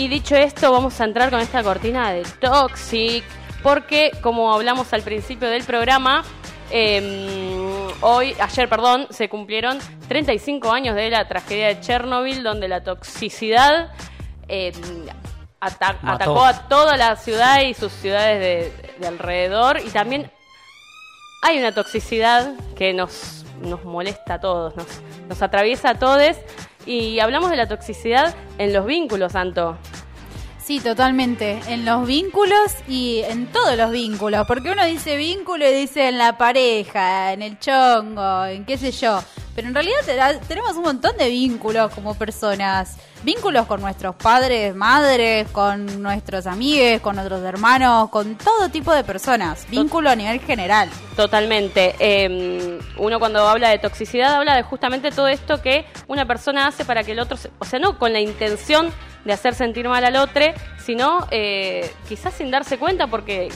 Y dicho esto, vamos a entrar con esta cortina de Toxic, porque como hablamos al principio del programa, em, hoy, ayer, perdón, se cumplieron 35 años de la tragedia de Chernobyl, donde la toxicidad em, ata- Mató. atacó a toda la ciudad y sus ciudades de, de alrededor, y también hay una toxicidad que nos, nos molesta a todos, nos, nos atraviesa a todos. Y hablamos de la toxicidad en los vínculos, Santo. Sí, totalmente. En los vínculos y en todos los vínculos. Porque uno dice vínculo y dice en la pareja, en el chongo, en qué sé yo. Pero en realidad te- tenemos un montón de vínculos como personas. Vínculos con nuestros padres, madres, con nuestros amigos, con nuestros hermanos, con todo tipo de personas. Vínculo a nivel general. Totalmente. Eh, uno cuando habla de toxicidad habla de justamente todo esto que una persona hace para que el otro, se- o sea, no con la intención de hacer sentir mal al otro, sino eh, quizás sin darse cuenta porque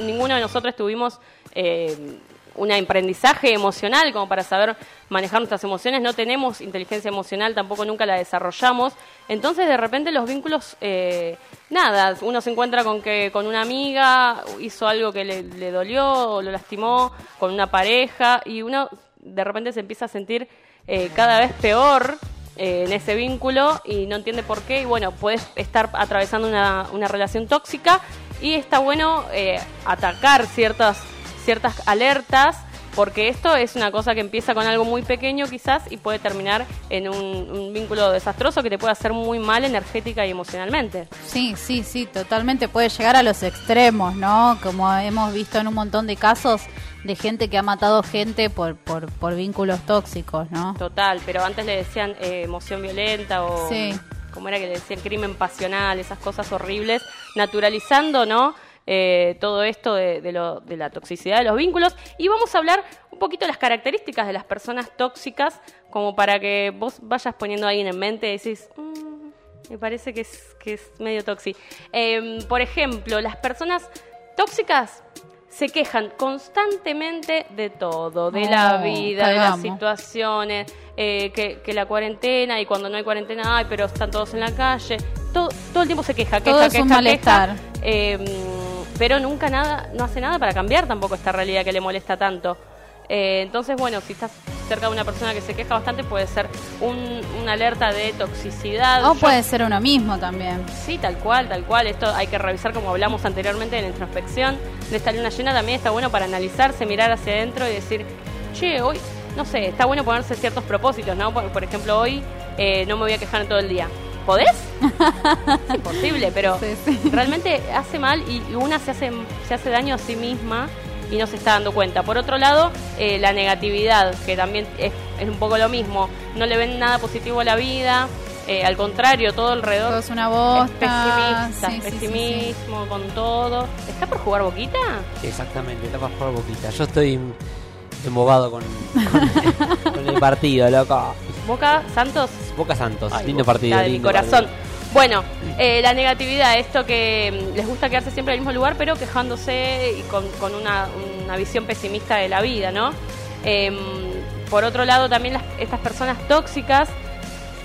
ninguno de nosotros tuvimos eh, un aprendizaje emocional como para saber manejar nuestras emociones, no tenemos inteligencia emocional, tampoco nunca la desarrollamos, entonces de repente los vínculos, eh, nada, uno se encuentra con que con una amiga hizo algo que le, le dolió o lo lastimó, con una pareja, y uno de repente se empieza a sentir eh, cada vez peor eh, en ese vínculo y no entiende por qué, y bueno, puedes estar atravesando una, una relación tóxica y está bueno eh, atacar ciertas ciertas alertas, porque esto es una cosa que empieza con algo muy pequeño quizás y puede terminar en un, un vínculo desastroso que te puede hacer muy mal energética y emocionalmente. Sí, sí, sí, totalmente puede llegar a los extremos, ¿no? Como hemos visto en un montón de casos de gente que ha matado gente por, por, por vínculos tóxicos, ¿no? Total, pero antes le decían eh, emoción violenta o... Sí. como era que le decían? Crimen pasional, esas cosas horribles, naturalizando, ¿no? Eh, todo esto de, de lo- de la toxicidad de los vínculos. Y vamos a hablar un poquito de las características de las personas tóxicas, como para que vos vayas poniendo ahí en mente y decís, "Mm, me parece que es, que es medio tóxico. por ejemplo, las personas tóxicas se quejan constantemente de todo, de la Oh, vida, de las situaciones, eh, que, que la cuarentena y cuando no hay cuarentena, ay, pero están todos en la calle. Todo, todo el tiempo se queja, queja, Todo es un queja. Eh, pero nunca nada, no hace nada para cambiar tampoco esta realidad que le molesta tanto. Eh, entonces, bueno, si estás cerca de una persona que se queja bastante, puede ser un, una alerta de toxicidad. O Yo- puede ser uno mismo también. Sí, tal cual, tal cual. Esto hay que revisar como hablamos anteriormente de la introspección. De esta luna llena también está bueno para analizarse, mirar hacia adentro y decir, che, hoy, no sé, está bueno ponerse ciertos propósitos, ¿no? Por, por ejemplo, hoy eh, no me voy a quejar en todo el día. ¿Podés? es imposible, pero Sí, sí. realmente hace mal y una se hace, se hace daño a sí misma y no se está dando cuenta. Por otro lado, eh, la negatividad, que también es, es un poco lo mismo. No le ven nada positivo a la vida, eh, al contrario, todo alrededor Todo es una bosta. pesimista, Sí, sí, sí, sí. pesimismo con todo. ¿Está por jugar Boquita? Exactamente, está para jugar boquita. Yo estoy embobado con, con, con el partido, loco. Boca, Santos. Boca Santos, Ay, lindo partido. de mi corazón. partido. Bueno, eh, la negatividad, esto que mm, les gusta quedarse siempre en el mismo lugar, pero quejándose y con, con una, una visión pesimista de la vida, ¿no? Em, por otro lado, también las- estas personas tóxicas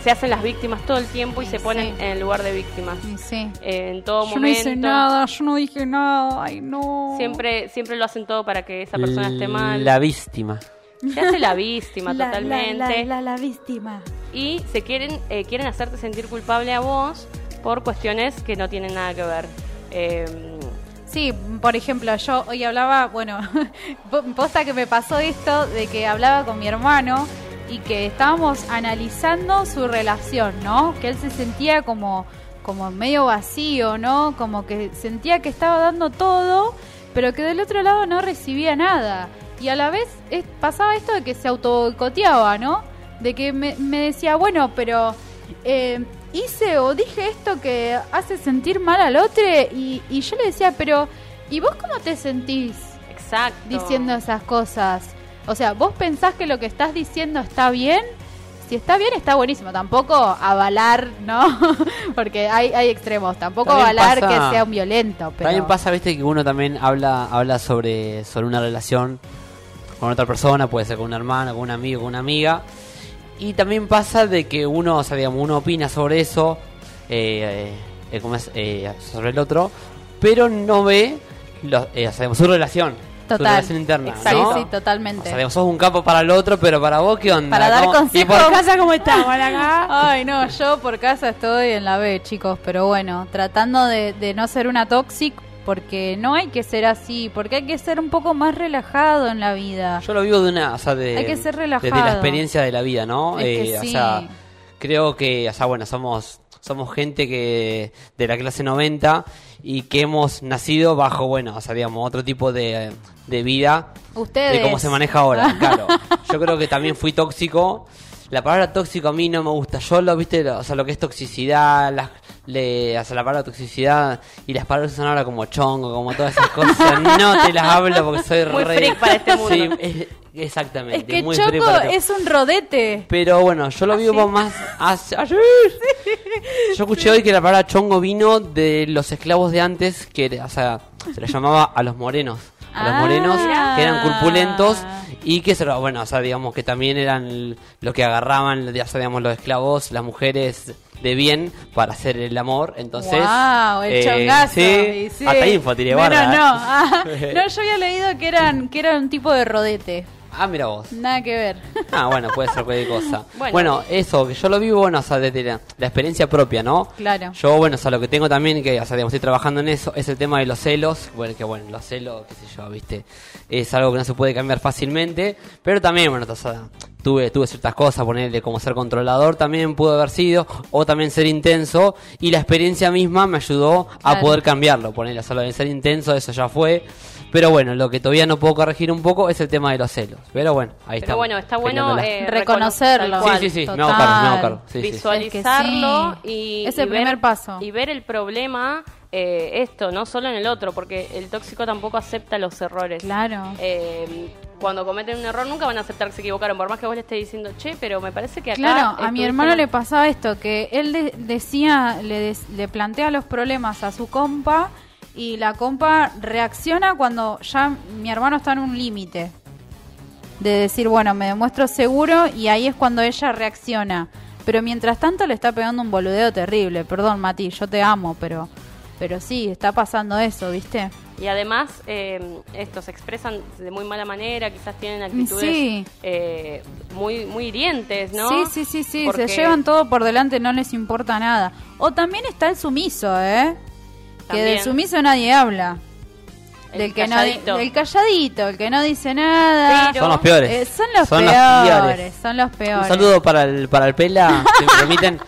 se hacen las víctimas todo el tiempo y se ponen Sí. en el lugar de víctimas. Sí. Eh, en todo Yo no momento. hice nada, yo no dije nada, ay no. Siempre, siempre lo hacen todo para que esa persona esté mal. La víctima. Se hace la víctima La- totalmente. La, la, la víctima. Y se quieren, eh, quieren hacerte sentir culpable a vos por cuestiones que no tienen nada que ver. Eh, Sí, por ejemplo, yo hoy hablaba, bueno, po- posta que me pasó esto de que hablaba con mi hermano y que estábamos analizando su relación, ¿no? Que él se sentía como, como medio vacío, ¿no? Como que sentía que estaba dando todo, pero que del otro lado no recibía nada. Y a la vez es- pasaba esto de que se auto boicoteaba, ¿no? De que me, me decía, bueno, pero eh, hice o dije esto que hace sentir mal al otro y, y yo le decía, pero ¿y vos cómo te sentís exacto. diciendo esas cosas? O sea, ¿vos pensás que lo que estás diciendo está bien? Si está bien, está buenísimo. Tampoco avalar, ¿no? Porque hay, hay extremos. Tampoco También avalar pasa- que sea un violento. Pero... También pasa, viste, que uno también habla habla sobre, sobre una relación con otra persona, puede ser con un hermano, con un amigo, con una amiga. Y también pasa de que uno, o sea, digamos, uno opina sobre eso, eh, eh, como es, eh, sobre el otro, pero no ve los, eh, o sea, su relación, su Total. relación interna. Exacto. ¿no? Sí, sí, totalmente. O sea, digamos, sos un capo para el otro, pero para vos, ¿qué onda? Para dar ¿Cómo- consejos. ¿Y por casa cómo estamos acá? Ay, no, yo por casa estoy en la B, chicos, pero bueno, tratando de, de no ser una toxic, porque no hay que ser así, porque hay que ser un poco más relajado en la vida. Yo lo vivo de una, o sea, de, Hay que ser desde la relajado. experiencia de la vida, ¿no? Eh, sí. O sea, creo que, o sea, bueno, somos somos gente que de la clase 90 y que hemos nacido bajo, bueno, o sea, digamos, otro tipo de, de vida Ustedes. de cómo se maneja ahora, claro. Yo creo que también fui tóxico. La palabra tóxico a mí no me gusta. Yo lo, viste, o sea, lo que es toxicidad, las, le, sea, la palabra toxicidad y las palabras son ahora como chongo, como todas esas cosas, no te las hablo porque soy Muy re... freak para este mundo. Sí, es- exactamente. Es que muy para este- es un rodete. Pero bueno, yo lo vivo más hace- ayer. Yo escuché hoy que la palabra chongo vino de los esclavos de antes, que o sea, se les llamaba a los morenos. A los Ah. morenos que eran corpulentos y que, bueno, o sea, digamos que también eran lo que agarraban, ya sabíamos, los esclavos, las mujeres de bien para hacer el amor. Entonces, Wow, el eh, chongazo. sí, sí. hasta info tiré Bueno, guarda, ¿eh? no. ah, no, yo había leído que eran que era un tipo de rodete. Ah, mira vos. Nada que ver. Ah, bueno, puede ser cualquier cosa. Bueno. Bueno, eso, que yo lo vivo, bueno, o sea, desde la, la experiencia propia, ¿no? Claro. Yo, bueno, o sea, lo que tengo también, que, o sea, digamos, estoy trabajando en eso, es el tema de los celos. Bueno, que bueno, los celos, qué sé yo, viste, es algo que no se puede cambiar fácilmente. Pero también, bueno, o sea, tuve, tuve ciertas cosas, ponerle como ser controlador también pudo haber sido, o también ser intenso. Y la experiencia misma me ayudó a Claro. poder cambiarlo, ponerle, o sea, lo de ser intenso, eso ya fue. Pero bueno, lo que todavía no puedo corregir un poco es el tema de los celos. Pero bueno, ahí está. Pero bueno, está bueno eh, Reconocerlo. Sí, sí, sí, me hago cargo, me hago cargo. Sí, sí. visualizarlo Es que sí. y, Es el y ver- primer paso. y ver el problema eh, esto no solo en el otro porque el tóxico tampoco acepta los errores Claro. Eh, cuando cometen un error nunca van a aceptar que se equivocaron por más que vos le estés diciendo che pero me parece que acá Claro, a mi hermano mal". le pasaba esto, que él de- decía, le, des- le plantea los problemas a su compa y la compa reacciona cuando ya mi hermano está en un límite. De decir, bueno, me demuestro seguro y ahí es cuando ella reacciona. Pero mientras tanto le está pegando un boludeo terrible. Perdón, Mati, yo te amo, pero, pero sí, está pasando eso, ¿viste? y además eh, estos se expresan de muy mala manera quizás tienen actitudes Sí. eh, muy muy hirientes no Sí, sí, sí, sí, Porque- se llevan todo por delante, no les importa nada. O también está el sumiso, ¿eh? Que del sumiso nadie habla. El del que calladito. no del calladito, el que no dice nada. Pero- Son los peores. Eh, son los Son los peores, peores. son los peores. Un saludo para el, para el Pela, si me permiten,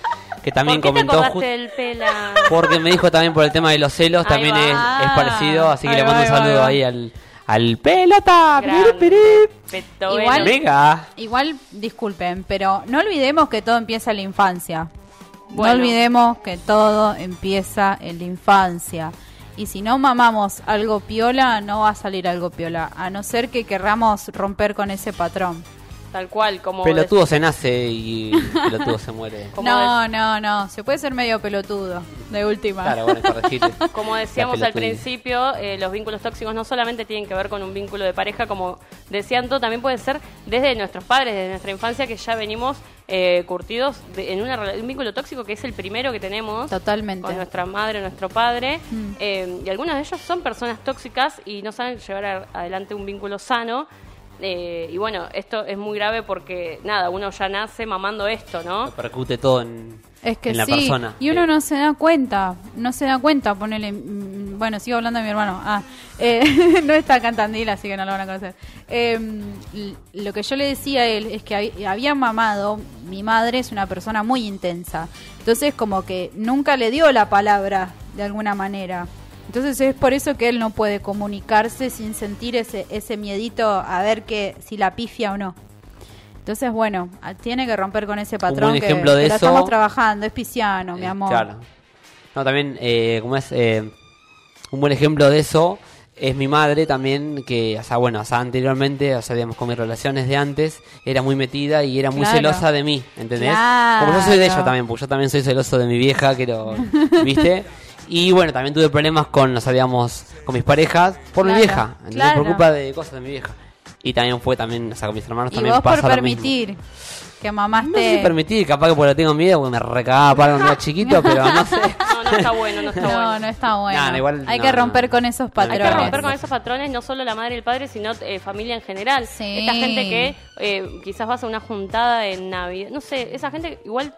que también ¿Por qué te comentó del pela? porque me dijo también por el tema de los celos, Ahí también es, parecido, así que Ahí le va, mando un va, saludo ahí va. al, al pelota. Igual- Venga. Igual, disculpen, pero no olvidemos que todo empieza en la infancia. Bueno. No olvidemos que todo empieza en la infancia. Y si no mamamos algo piola, no va a salir algo piola. A no ser que querramos romper con ese patrón. Tal cual, como Pelotudo se nace y pelotudo se muere. No, no, no. Se puede ser medio pelotudo, de última. Claro, bueno. Como decíamos al principio, eh, los vínculos tóxicos no solamente tienen que ver con un vínculo de pareja, como decían todos, también puede ser desde nuestros padres, desde nuestra infancia, que ya venimos eh, curtidos de- en una, un vínculo tóxico que es el primero que tenemos Totalmente. con nuestra madre, nuestro padre. Mm. Eh, y algunos de ellos son personas tóxicas y no saben llevar a- adelante un vínculo sano. Eh, y bueno, esto es muy grave porque, nada, uno ya nace mamando esto, ¿no? Repercute todo en, Es que en la sí, persona. y uno no se da cuenta, no se da cuenta, ponele, mm, bueno, sigo hablando de mi hermano, ah, eh, no está acá en Tandil, así que no lo van a conocer. Eh, lo que yo le decía a él es que hab- había mamado, mi madre es una persona muy intensa, entonces como que nunca le dio la palabra de alguna manera. Entonces es por eso que él no puede comunicarse sin sentir ese, ese miedito a ver que si la pifia o no. Entonces, bueno, tiene que romper con ese patrón buen que, ejemplo de que lo eso- estamos trabajando, es pisciano, mi Eh, amor. Claro. No, también, eh, como es, eh, un buen ejemplo de eso es mi madre también, que, o sea, bueno, o sea, anteriormente, o sea, digamos, con mis relaciones de antes, era muy metida y era muy Claro. celosa de mí, ¿entendés? Claro. Como yo soy de ella también, porque yo también soy celoso de mi vieja, que lo, ¿viste? Y bueno, también tuve problemas con, o sea, digamos, con mis parejas por mi vieja, ¿entendés? claro. Por culpa de cosas de mi vieja. Y también fue también, o sea, con mis hermanos Y también vos por pasa lo mismo. permitir que No mamaste... sé si permitir, capaz que porque lo tengo miedo, porque me recagaba para cuando era chiquito, pero no sé. No, no no está bueno, no está No, bueno. no está bueno. Nah, igual Hay no, que no. romper con esos que Hay patrones. que romper con esos patrones, no solo la madre y el padre, sino eh, familia en general. Sí. Esta gente que eh, quizás vas a una juntada en Navidad, no sé, esa gente igual,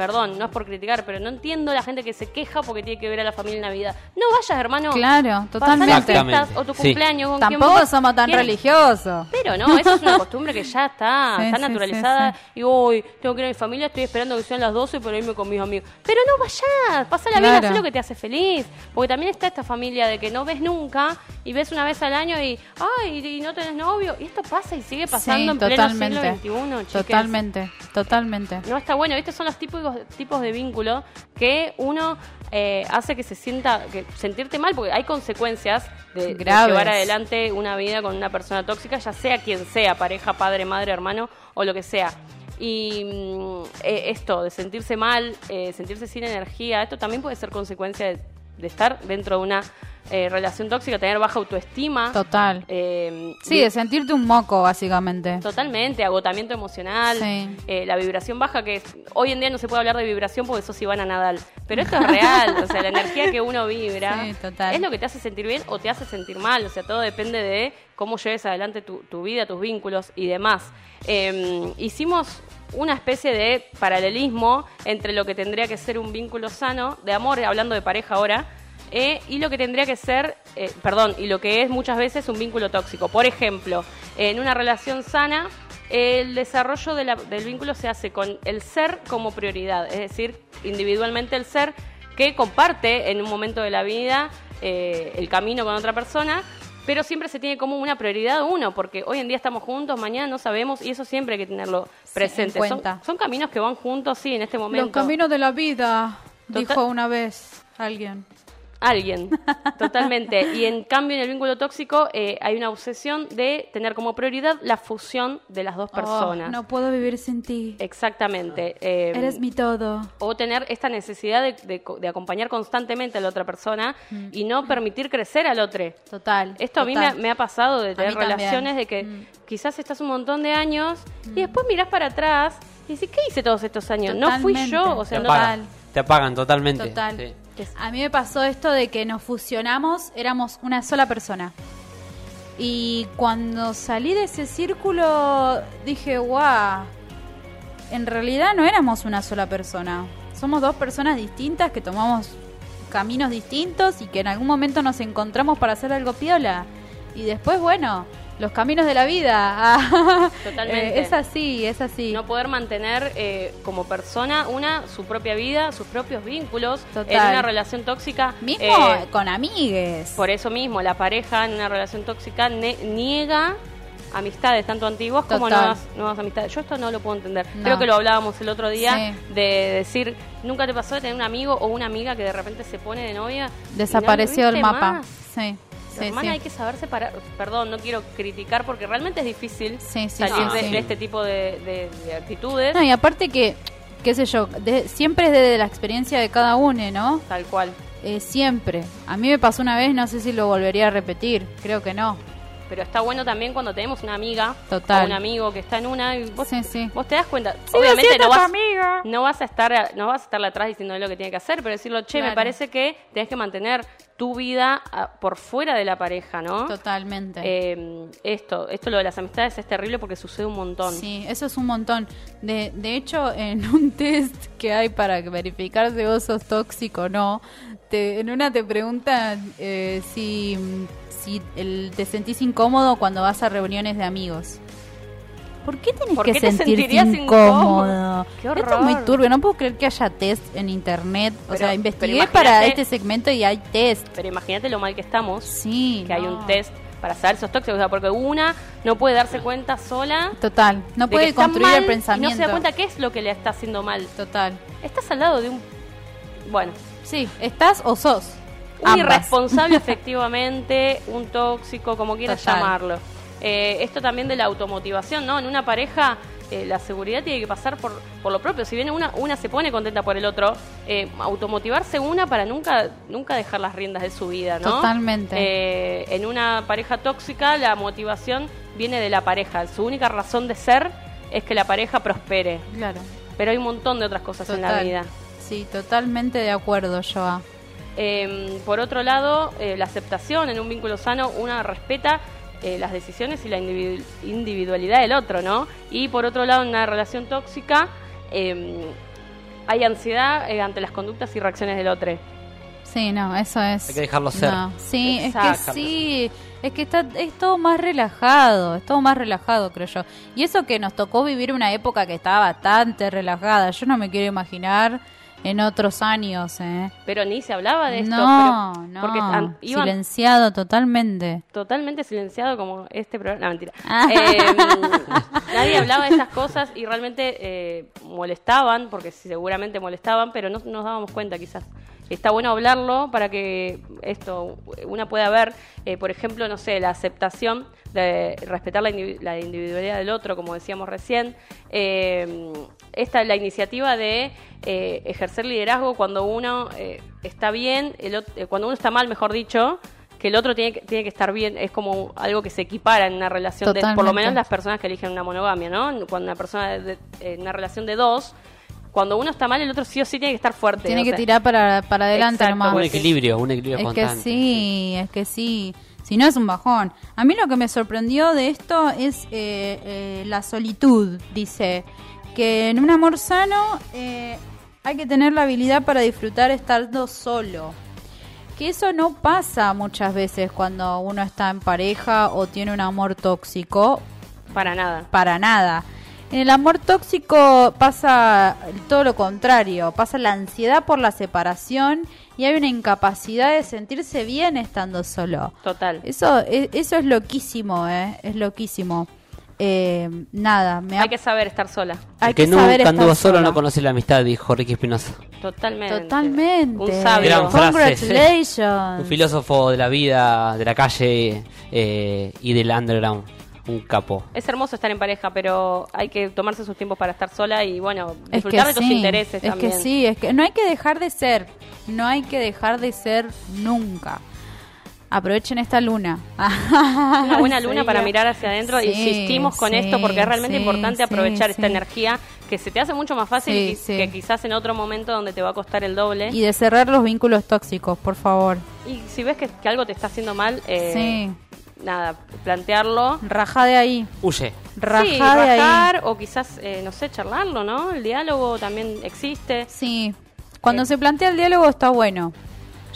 perdón, no es por criticar, pero no entiendo la gente que se queja porque tiene que ver a la familia en Navidad. No vayas, hermano. Claro, las totalmente. O tu Sí. cumpleaños. con quien Tampoco somos tan religiosos. Pero no, eso es una costumbre que ya está, Sí, está sí, naturalizada. sí, Y hoy tengo que ir a mi familia, estoy esperando que sean las 12 para irme con mis amigos. Pero no vayas, pasala bien, Claro. haz lo que te hace feliz. Porque también está esta familia de que no ves nunca y ves una vez al año y, ay, y no tenés novio. Y esto pasa y sigue pasando Sí, en pleno totalmente. siglo XXI, chiques. Totalmente, totalmente. No está bueno. Estos son los típicos tipos de vínculo que uno eh, hace que se sienta, que sentirte mal, porque hay consecuencias de, llevar adelante una vida con una persona tóxica, ya sea quien sea, pareja, padre, madre, hermano o lo que sea. Y mm, eh, esto de sentirse mal, eh, sentirse sin energía, esto también puede ser consecuencia de, de estar dentro de una eh, relación tóxica, tener baja autoestima. Total. eh, Sí, de- de sentirte un moco, básicamente. Totalmente, agotamiento emocional, Sí. eh, la vibración baja, que es- hoy en día no se puede hablar de vibración porque sos Ivana Nadal, pero esto es real, o sea, la energía que uno vibra Sí, total. es lo que te hace sentir bien o te hace sentir mal, o sea, todo depende de cómo lleves adelante tu, tu vida, tus vínculos y demás. Eh, hicimos una especie de paralelismo entre lo que tendría que ser un vínculo sano, de amor, hablando de pareja ahora, eh, y lo que tendría que ser, eh, perdón, y lo que es muchas veces un vínculo tóxico. Por ejemplo, en una relación sana, el desarrollo de la- del vínculo se hace con el ser como prioridad, es decir, individualmente el ser que comparte en un momento de la vida eh, el camino con otra persona, pero siempre se tiene como una prioridad uno, porque hoy en día estamos juntos, mañana no sabemos, y eso siempre hay que tenerlo presente. en Son-. Son, caminos que van juntos, sí, en este momento. Los caminos de la vida, Total- dijo una vez alguien. Alguien, totalmente. Y en cambio, en el vínculo tóxico eh, hay una obsesión de tener como prioridad la fusión de las dos personas. Oh, no puedo vivir sin ti. Exactamente. eh, Eres mi todo. o tener esta necesidad de, de co- de acompañar constantemente a la otra persona Mm. y no permitir crecer al otro. Total. Esto a mí me, me ha pasado de tener también. relaciones de que Mm. quizás estás un montón de años y después mirás para atrás y decís, ¿qué hice todos estos años? No fui yo, o Te sea, no apagan, te apagan totalmente. Total. Sí. A mí me pasó esto de que nos fusionamos, éramos una sola persona. Y cuando salí de ese círculo, dije, guau, en realidad no éramos una sola persona. Somos dos personas distintas que tomamos caminos distintos y que en algún momento nos encontramos para hacer algo piola. Y después, bueno, los caminos de la vida. Totalmente. Eh, es así, es así. no poder mantener eh, como persona una su propia vida, sus propios vínculos Total. en una relación tóxica. Mismo eh, con amigues. por eso mismo, la pareja en una relación tóxica ne- niega amistades tanto antiguas como nuevas, nuevas amistades. Yo esto no lo puedo entender. No. Creo que lo hablábamos el otro día Sí. de decir, nunca te pasó de tener un amigo o una amiga que de repente se pone de novia. Desapareció lo el viste mapa. más? Sí. Sí, Hermana, sí. hay que saber separar. Perdón, no quiero criticar porque realmente es difícil Sí, sí, salir sí, de, sí. de este tipo de, de- de actitudes. No, y aparte que, qué sé yo, de- siempre es desde la experiencia de cada uno, ¿no? Tal cual. Eh, siempre. A mí me pasó una vez, no sé si lo volvería a repetir, creo que no. Pero está bueno también cuando tenemos una amiga Total. o un amigo que está en una y vos, Sí, sí. vos te das cuenta. Obviamente no vas, amiga. no vas a estar no vas a estarle atrás diciéndole lo que tiene que hacer, pero decirlo, che, me parece que tenés que mantener tu vida ah, por fuera de la pareja, ¿no? Totalmente. Eh, esto, esto lo de las amistades es terrible porque sucede un montón. Sí, eso es un montón. De, de hecho, en un test que hay para verificar si vos sos tóxico o no, te, en una te preguntan eh, si, si el- te sentís incómodo cuando vas a reuniones de amigos. ¿Por qué tenés ¿Por que qué te sentirte sentirías incómodo? incómodo? Qué Esto es muy turbio. No puedo creer que haya test en internet. o sea, investigué para este segmento y hay test. Pero imagínate lo mal que estamos, Sí. que hay un test para saber si sos tóxico, o sea, porque una no puede darse cuenta sola Total. No puede construir mal el pensamiento. Y no se da cuenta qué es lo que le está haciendo mal. Total. Estás al lado de un. Bueno, Sí, ¿estás o sos? un Ambas. irresponsable, efectivamente, un tóxico, como quieras Total. llamarlo. Eh, esto también de la automotivación, ¿no? En una pareja. eh, la seguridad tiene que pasar por, por lo propio. Si bien una, una se pone contenta por el otro, eh, automotivarse una para nunca, nunca dejar las riendas de su vida, ¿no? Totalmente. Eh, en una pareja tóxica, la motivación viene de la pareja. Su única razón de ser es que la pareja prospere. Claro. Pero hay un montón de otras cosas en la vida. Sí, totalmente de acuerdo, Joa. Eh, por otro lado, la aceptación en un vínculo sano, una respeta eh, las decisiones y la individu- individualidad del otro, ¿no? Y por otro lado, en una relación tóxica, eh, hay ansiedad eh, ante las conductas y reacciones del otro. Sí, no, eso es. Hay que dejarlo ser. No, Sí, Exacto. es que sí. Es que está, es todo más relajado, es todo más relajado, creo yo. Y eso que nos tocó vivir una época que estaba bastante relajada. Yo no me quiero imaginar en otros años, ¿eh? Pero ni se hablaba de esto. no, pero- no. Porque an- iban Silenciado totalmente. totalmente silenciado como este programa. No, mentira. Ah. Eh, nadie hablaba de estas cosas y realmente eh, molestaban, porque seguramente molestaban, pero no nos dábamos cuenta quizás. Está bueno hablarlo para que esto una pueda ver, eh, por ejemplo, no sé, la aceptación de respetar la, indivi- la individualidad del otro, como decíamos recién. Eh, esta la iniciativa de eh, ejercer liderazgo cuando uno eh, está bien, el ot- eh, cuando uno está mal, mejor dicho, que el otro tiene que, tiene que estar bien, es como algo que se equipara en una relación, de, por lo Totalmente. menos las personas que eligen una monogamia, ¿no? Cuando una persona, de- en una relación de dos, cuando uno está mal, el otro sí o sí tiene que estar fuerte. Tiene que sea, tirar para, para adelante Exacto, nomás. Un equilibrio, un equilibrio Es que sí, es que sí. Si no es un bajón. A mí lo que me sorprendió de esto es eh, eh, la solitud. Dice que en un amor sano eh, hay que tener la habilidad para disfrutar estando solo. Que eso no pasa muchas veces cuando uno está en pareja o tiene un amor tóxico. Para nada. Para nada. En el amor tóxico pasa todo lo contrario, pasa la ansiedad por la separación y hay una incapacidad de sentirse bien estando solo. Total. Eso es, eso es loquísimo, ¿eh? Es loquísimo. Eh, nada, me ha- Hay que saber estar sola. hay que, que saber nunca estar anduvo solo sola. no conoce la amistad, dijo Ricky Espinosa. Totalmente. Totalmente. Un sabio. Gran frase, Congratulations. Un filósofo de la vida, de la calle eh, y del underground. Un capo. Es hermoso estar en pareja, pero hay que tomarse sus tiempos para estar sola y, bueno, Es que disfrutar de tus sí, intereses es también. que sí, es que no hay que dejar de ser, no hay que dejar de ser nunca. Aprovechen esta luna. Una buena luna Sí. para mirar hacia adentro. Sí, Insistimos con sí, esto porque es realmente sí, importante sí, aprovechar esta sí. energía que se te hace mucho más fácil Sí, que, sí. que quizás en otro momento donde te va a costar el doble. Y de cerrar los vínculos tóxicos, por favor. Y si ves que, que algo te está haciendo mal, eh, Sí. Nada, plantearlo. Raja de ahí. Huye. Raja sí, de ahí. rajar o quizás, eh, no sé, charlarlo, ¿no? El diálogo también existe. Sí. Cuando Eh. se plantea el diálogo está bueno.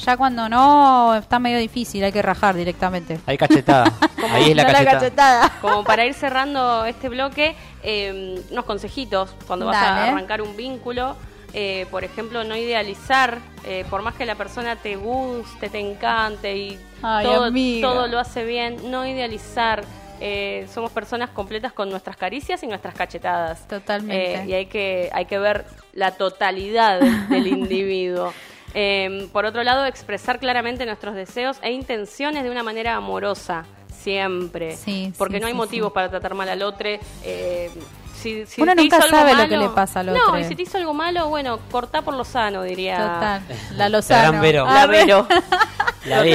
Ya cuando no, está medio difícil, hay que rajar directamente. Hay cachetada. Ahí es la Da cachetada. cachetada. Como para ir cerrando este bloque, eh, unos consejitos cuando vas a arrancar un vínculo. Eh, por ejemplo, no idealizar, eh, por más que la persona te guste, te encante y Ay, todo, todo lo hace bien, no idealizar. eh, somos personas completas con nuestras caricias y nuestras cachetadas. Totalmente. Eh, y hay que, hay que ver la totalidad del, del individuo. Eh, por otro lado, expresar claramente nuestros deseos e intenciones de una manera amorosa, siempre. Sí, porque sí, no hay sí, motivos sí. para tratar mal al otro. Eh, si, si Uno te nunca hizo algo sabe lo que le pasa al No, otro. y si te hizo algo malo, bueno, cortá por lo sano, diría. Total. La Lozano. La Vero. La Vero,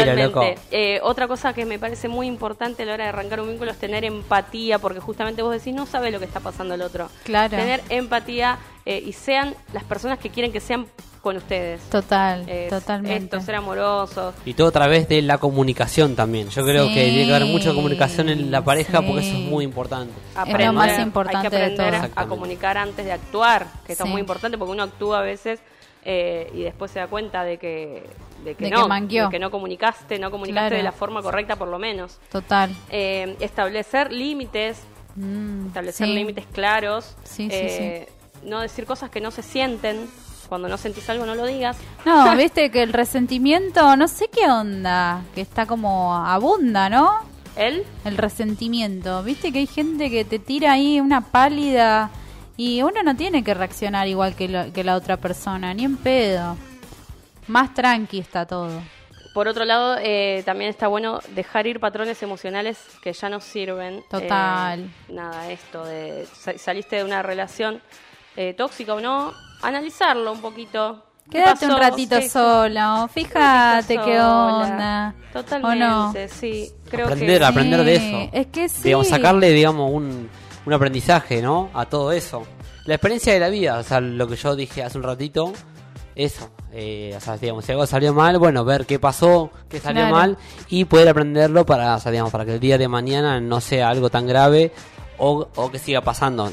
Totalmente. loco. Eh, otra cosa que me parece muy importante a la hora de arrancar un vínculo es tener empatía, porque justamente vos decís, no sabes lo que está pasando el otro. Claro. Tener empatía eh, y sean las personas que quieren que sean con ustedes. Total, Es totalmente. Esto, ser amorosos. Y todo a través de la comunicación también. Yo creo Sí, que tiene que haber mucha comunicación en la pareja porque eso es sí. muy importante. lo más importante hay que de aprender todo. a- comunicar antes de actuar, que esto Sí. es muy importante porque uno actúa a veces eh, y después se da cuenta de que, de que De no, de que no comunicaste, no comunicaste Claro. de la forma correcta por lo menos. Total. Eh, establecer límites, Mm, establecer sí. límites claros, Sí, sí, eh, no decir cosas que no se sienten, cuando no sentís algo no lo digas. No, viste que el resentimiento, no sé qué onda, que está como abunda, ¿no? Él, El resentimiento. Viste que hay gente que te tira ahí una pálida y uno no tiene que reaccionar igual que, lo- que la otra persona, ni en pedo. Más tranqui está todo. por otro lado, eh, también está bueno dejar ir patrones emocionales que ya no sirven. Total. Eh, nada, esto de sa- saliste de una relación eh, tóxica o no, analizarlo un poquito. ¿Qué Quédate un ratito Sí, solo, fíjate ratito qué sola. onda. Totalmente, ¿O no? sí. Creo aprender, que aprender de eso. es que sí. Digamos, sacarle, digamos, un, un aprendizaje, ¿no? A todo eso. La experiencia de la vida, o sea, lo que yo dije hace un ratito, eso. Eh, o sea, digamos, si algo salió mal, bueno, ver qué pasó, qué salió Claro. mal y poder aprenderlo para, o sea, digamos, para que el día de mañana no sea algo tan grave o, o que siga pasando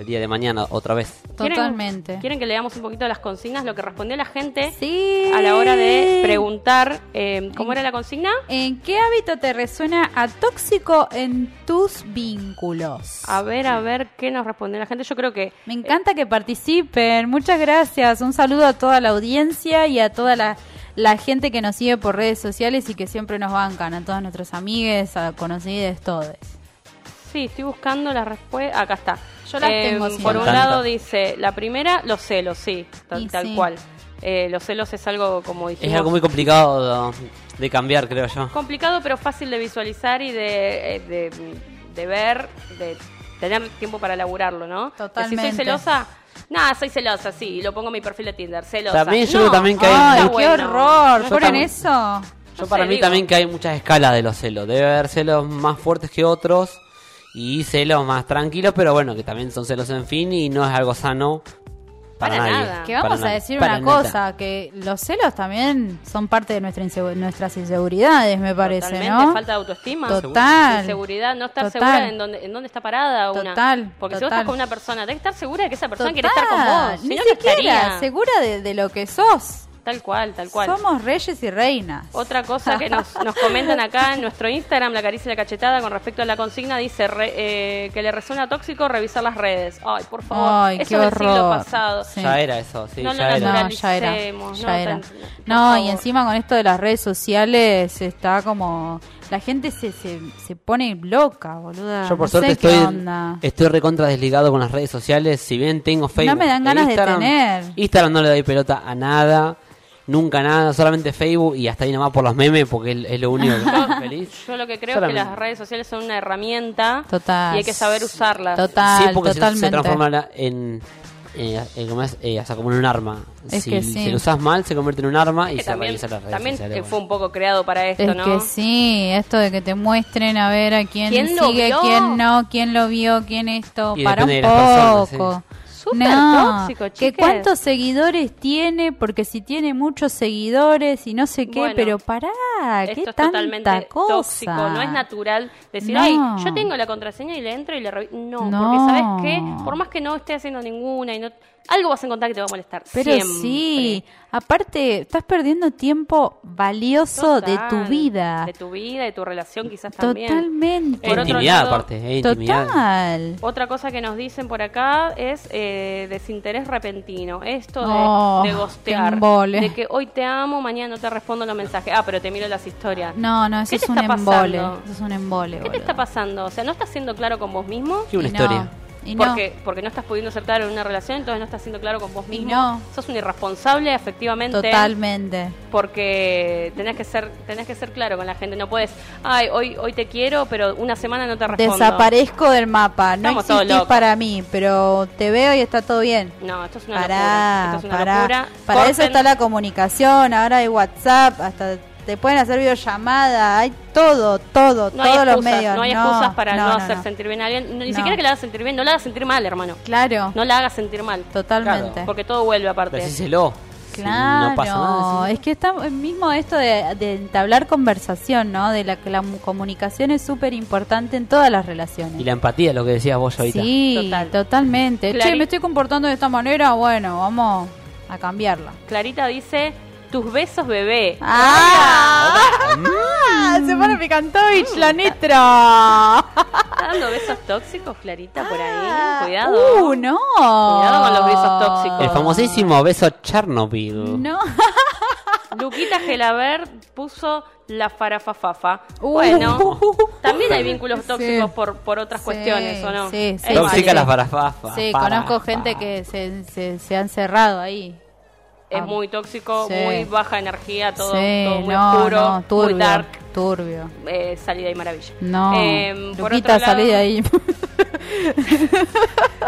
el día de mañana otra vez. ¿Quieren- Totalmente. ¿Quieren que leamos un poquito las consignas? Lo que respondió la gente Sí. a la hora de preguntar eh, cómo era la consigna. ¿En qué hábito te resuena a tóxico en tus vínculos? A ver, a ver qué nos respondió la gente. Yo creo que Me encanta que participen. Muchas gracias. Un saludo a toda la audiencia y a toda la, la gente que nos sigue por redes sociales y que siempre nos bancan. A todas nuestras amigues, a conocidas, todos. Sí, estoy buscando la respuesta. Acá está. Yo las tengo Por un lado dice, la primera, los celos, sí, tal, tal sí. cual. Eh, los celos es algo, como dijimos, Es algo muy complicado de, de cambiar, creo yo. complicado, pero fácil de visualizar y de, eh, de, de ver, de tener tiempo para elaborarlo, ¿no? Totalmente. Si soy celosa, nada, soy celosa, sí, lo pongo en mi perfil de Tinder, celosa. También yo No, creo también que hay Ay, qué bueno. horror. ¿Ponen eso? Yo No para sé, mí digo. también que hay muchas escalas de los celos. Debe haber celos más fuertes que otros y celos más tranquilos, pero bueno, que también son celos en fin y no es algo sano para, Para nadie. nada. Que Para vamos a decir Para una nada. cosa, que los celos también son parte de nuestra insegu- nuestras inseguridades, me parece, Totalmente, ¿no? falta de autoestima. Total. Inseguridad, no estar Total. segura en dónde, en dónde está parada una. Total, Porque si vos estás con una persona, tenés que estar segura de que esa persona Total, quiere estar con vos. Si Ni no, no siquiera estaría. segura de, de lo que sos. Tal cual, tal cual. Somos reyes y reinas. Otra cosa que nos, nos comentan acá en nuestro Instagram, la caricia y la cachetada, con respecto a la consigna, dice re- eh, que le resuena tóxico revisar las redes. Ay, por favor, Ay, eso qué del siglo pasado. Sí. Ya era eso, sí, No lo ya era. No, ya era. Ya no, era. tan- por No, y encima con esto de las redes sociales está como... La gente se, se, se pone loca, boluda. Yo por no suerte sé estoy, qué onda. estoy recontra desligado con las redes sociales. Si bien tengo Facebook, me dan e ganas de Instagram, tener. Instagram no le doy pelota a nada, nunca nada, solamente Facebook y hasta ahí nomás por los memes porque es, es lo único que me hace feliz. Yo lo que creo Solamente. es que las redes sociales son una herramienta Total. y hay que saber usarlas. Total, sí, porque totalmente. se transforma en, eh, eh, ¿cómo es? Eh, o sea, como en un arma. Es si, que sí. si lo usas mal, se convierte en un arma y Que se también revisa las redes también sociales, bueno. fue un poco creado para esto, Es ¿no? que sí, esto de que te muestren a ver a quién, ¿Quién lo sigue, vio? quién no, quién lo vio, quién esto, Y para un personas, poco. Súper no, tóxico, que cuántos seguidores tiene, porque si tiene muchos seguidores y no sé qué, Bueno, pero pará, qué Esto es tanta totalmente cosa. tóxico, no es natural decir, No. ay, yo tengo la contraseña y le entro y le. No, No. porque sabes qué, por más que no esté haciendo ninguna y no algo vas a encontrar que te va a molestar. Pero siempre. sí, aparte, estás perdiendo tiempo valioso de tu vida. De tu vida, de tu relación quizás también. Totalmente. Por intimidad, lado- aparte, intimidad. Total. Otra cosa que nos dicen por acá es eh, desinterés repentino. Esto de, Oh, de gostear. embole. De que hoy te amo, mañana no te respondo los mensajes. Ah, pero te miro las historias. No, no, eso ¿Qué es te un está embole. pasando? Eso es un embole. ¿Qué te está pasando? O sea, ¿no estás siendo claro con vos mismo? Qué una Y no, no. Porque, porque no estás pudiendo ser claro en una relación, entonces no estás siendo claro con vos Y mismo. no. Sos un irresponsable, efectivamente. Totalmente. Porque tenés que ser tenés que ser claro con la gente. No puedes, ay, hoy hoy te quiero, pero una semana no te respondo. Desaparezco del mapa. No Estamos existís para mí, pero te veo y está todo bien. No, esto es una locura. Esto es una pará. locura. Para eso está la comunicación, ahora hay WhatsApp, hasta te pueden hacer videollamada, hay todo, todo, No todos los medios. no hay excusas para no, no, hacer no. sentir bien a alguien. Ni No. siquiera que la hagas sentir bien, no la hagas sentir mal, hermano. Claro, No la hagas sentir mal. totalmente. Claro. Porque todo vuelve aparte. Decíselo. Si Claro, no pasa nada. decíselo. es que está mismo esto de, de entablar conversación, ¿no? De la que la mu- comunicación es súper importante en todas las relaciones. Y la empatía, lo que decías vos ahorita. Sí, Total. totalmente. Clari- Che, me estoy comportando de esta manera, bueno, vamos a cambiarla. Clarita dice, tus besos bebé. ¡Ah! Se pone Picantovich, la nitro. ¿Está dando besos tóxicos, Clarita, por ahí? Cuidado. Uh, no. Cuidado con los besos tóxicos. El famosísimo beso Chernobyl. No. Luquita Gelaber puso la farafafafa. Uh. Bueno, también hay vínculos tóxicos Sí. por, por otras Sí, cuestiones, ¿o no? sí, sí, Tóxica sí. la farafafa. Sí, Para- conozco gente que se, se, se han cerrado ahí. Es Ah. muy tóxico, Sí. muy baja energía, todo, sí, todo muy no, oscuro, no, turbio, muy dark. turbio. eh, salida y maravilla. No, Eh, por Luquita, otro lado- salí de ahí.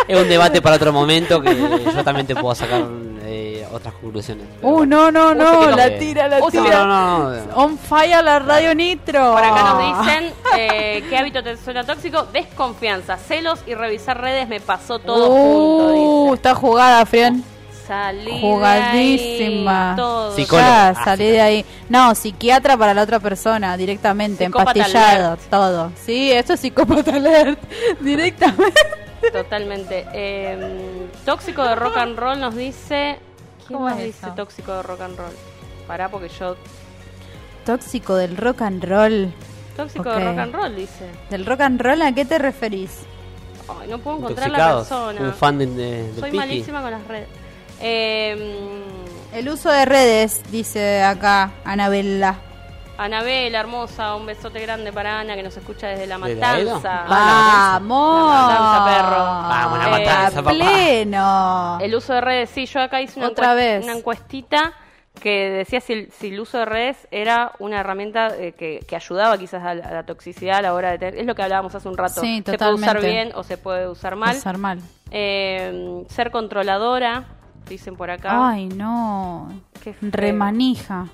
Es un debate para otro momento que yo también te puedo sacar eh, otras conclusiones. Uh, bueno. no, no, no, la tira, la tira. No, no, no. On fire la radio nitro. Por acá nos dicen eh, qué hábito te suena tóxico, desconfianza, celos y revisar redes me pasó todo. Uh, está jugada, Fren. Salí de ahí, Jugadísima. todo. Psicólogo. Ya, Ah, salí de ahí. No, psiquiatra para la otra persona, directamente, Psicópata empastillado, alert. todo. Sí, esto es psicópata alert, directamente. Totalmente. Eh, tóxico de rock and roll nos dice. ¿Quién ¿Cómo nos es dice eso? tóxico de rock and roll? Pará, porque yo. Tóxico del rock and roll. Tóxico de rock and roll dice. ¿Del rock and roll a qué te referís? Ay, no puedo encontrar la persona. Un fan de, de- Soy Piki. malísima con las redes. Eh, El uso de redes, dice acá Anabela. Anabela, hermosa, un besote grande para Ana que nos escucha desde La. Matanza. Ah, ¡Vamos! La matanza, perro. Vamos, la Eh, matanza, A papá. pleno. El uso de redes, sí, yo acá hice una, Otra vez. una encuestita que decía si el, si el uso de redes era una herramienta eh, que, que ayudaba quizás a la, a la toxicidad a la hora de tener... Es lo que hablábamos hace un rato. Sí, se puede usar bien o se puede usar mal. Pasar mal. Eh, ser controladora, dicen por acá. Ay, no. Qué feo. Remanija.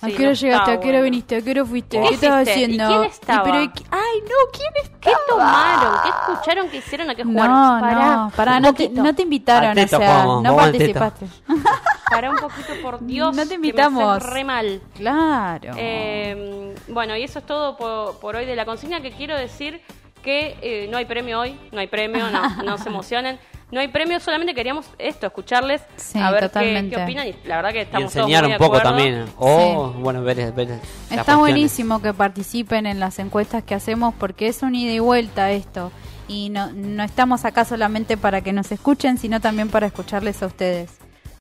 ¿A qué hora no llegaste? ¿A qué hora bueno. viniste? ¿A qué hora fuiste? ¿Qué ¿Qué estabas hiciste? ¿Y haciendo? quién estaba? pero, ¿y qué- Ay, no, ¿quién estaba? ¿Qué tomaron? ¿Qué escucharon que hicieron? ¿A qué jugaron? No, Pará, no, pará, no te, no te invitaron, o sea, no vamos participaste. Pará un poquito, por Dios. No te que me invitamos. hace re mal. Claro. Eh, bueno, y eso es todo por, por hoy de la consigna que quiero decir que eh, no hay premio hoy, no hay premio, no, no se emocionen. No hay premio, solamente queríamos esto, escucharles, Sí, a ver qué, totalmente. qué opinan. Y la verdad que Y estamos todos enseñar muy un poco acuerdo. también. O, bueno, ver, ver las Está cuestiones. buenísimo que participen en las encuestas que hacemos porque es un ida y vuelta esto. Y no, no estamos acá solamente para que nos escuchen, sino también para escucharles a ustedes.